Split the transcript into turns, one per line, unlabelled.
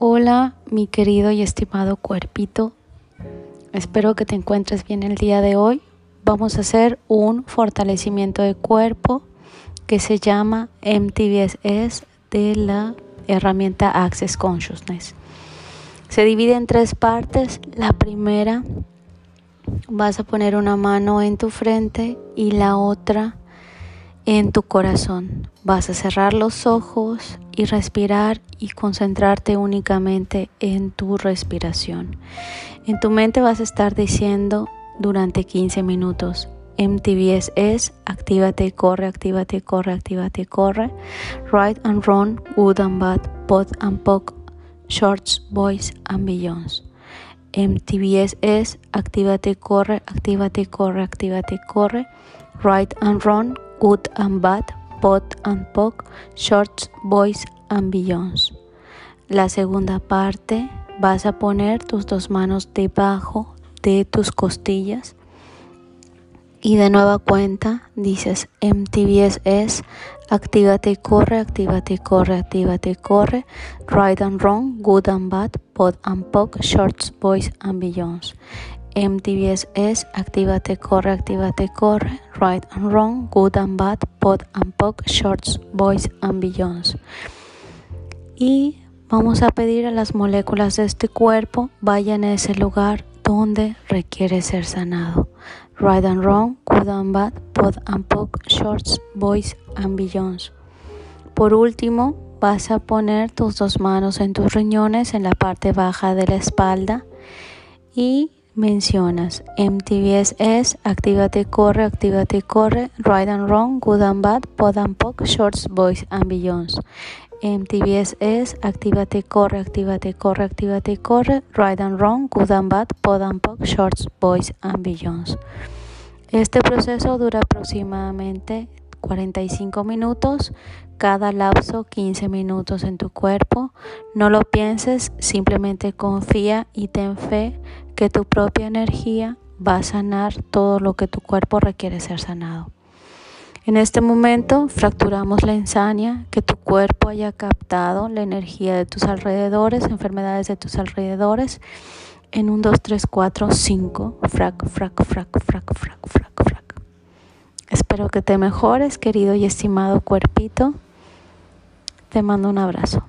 Hola, mi querido y estimado cuerpito. Espero que te encuentres bien el día de hoy. Vamos a hacer un fortalecimiento de cuerpo que se llama MTBSS de la herramienta Access Consciousness. Se divide en tres partes. La primera, vas a poner una mano en tu frente y la otra en tu corazón. Vas a cerrar los ojos y respirar y concentrarte únicamente en tu respiración. En tu mente vas a estar diciendo durante 15 minutos, MTBS es actívate, corre, actívate, corre, actívate, corre, Ride and run, good and bad, pod and poke, shorts, boys and beyonds. MTBS es actívate, corre, actívate, corre, actívate, corre, Ride and run, good and bad, pot and poke, shorts, boys and beyonds. La segunda parte vas a poner tus dos manos debajo de tus costillas y de nueva cuenta dices MTBS es actívate corre, actívate corre, actívate corre, ride and run, good and bad, pod and poke, shorts, boys and beyonds. MTBS es actívate corre, actívate corre, ride and run, good and bad, pod and poke, shorts, boys and beyonds. Y vamos a pedir a las moléculas de este cuerpo vayan a ese lugar donde requiere ser sanado. Right and wrong, good and bad, pod and poke, shorts, boys and beyonds. Por último, vas a poner tus dos manos en tus riñones en la parte baja de la espalda y mencionas MTBS es actívate corre, actívate corre, right and wrong, good and bad, pod and poke, shorts, boys and beyonds. MTBS es actívate, corre, actívate, corre, actívate, corre, ride and run, good and bad, pod and pop, shorts, boys and beyonds. Este proceso dura aproximadamente 45 minutos, cada lapso 15 minutos en tu cuerpo. No lo pienses, simplemente confía y ten fe que tu propia energía va a sanar todo lo que tu cuerpo requiere ser sanado. En este momento fracturamos la insania, que tu cuerpo haya captado la energía de tus alrededores, enfermedades de tus alrededores, en un 2, 3, 4, 5, frac, frac, frac, frac, frac, frac, frac. Espero que te mejores, querido y estimado cuerpito. Te mando un abrazo.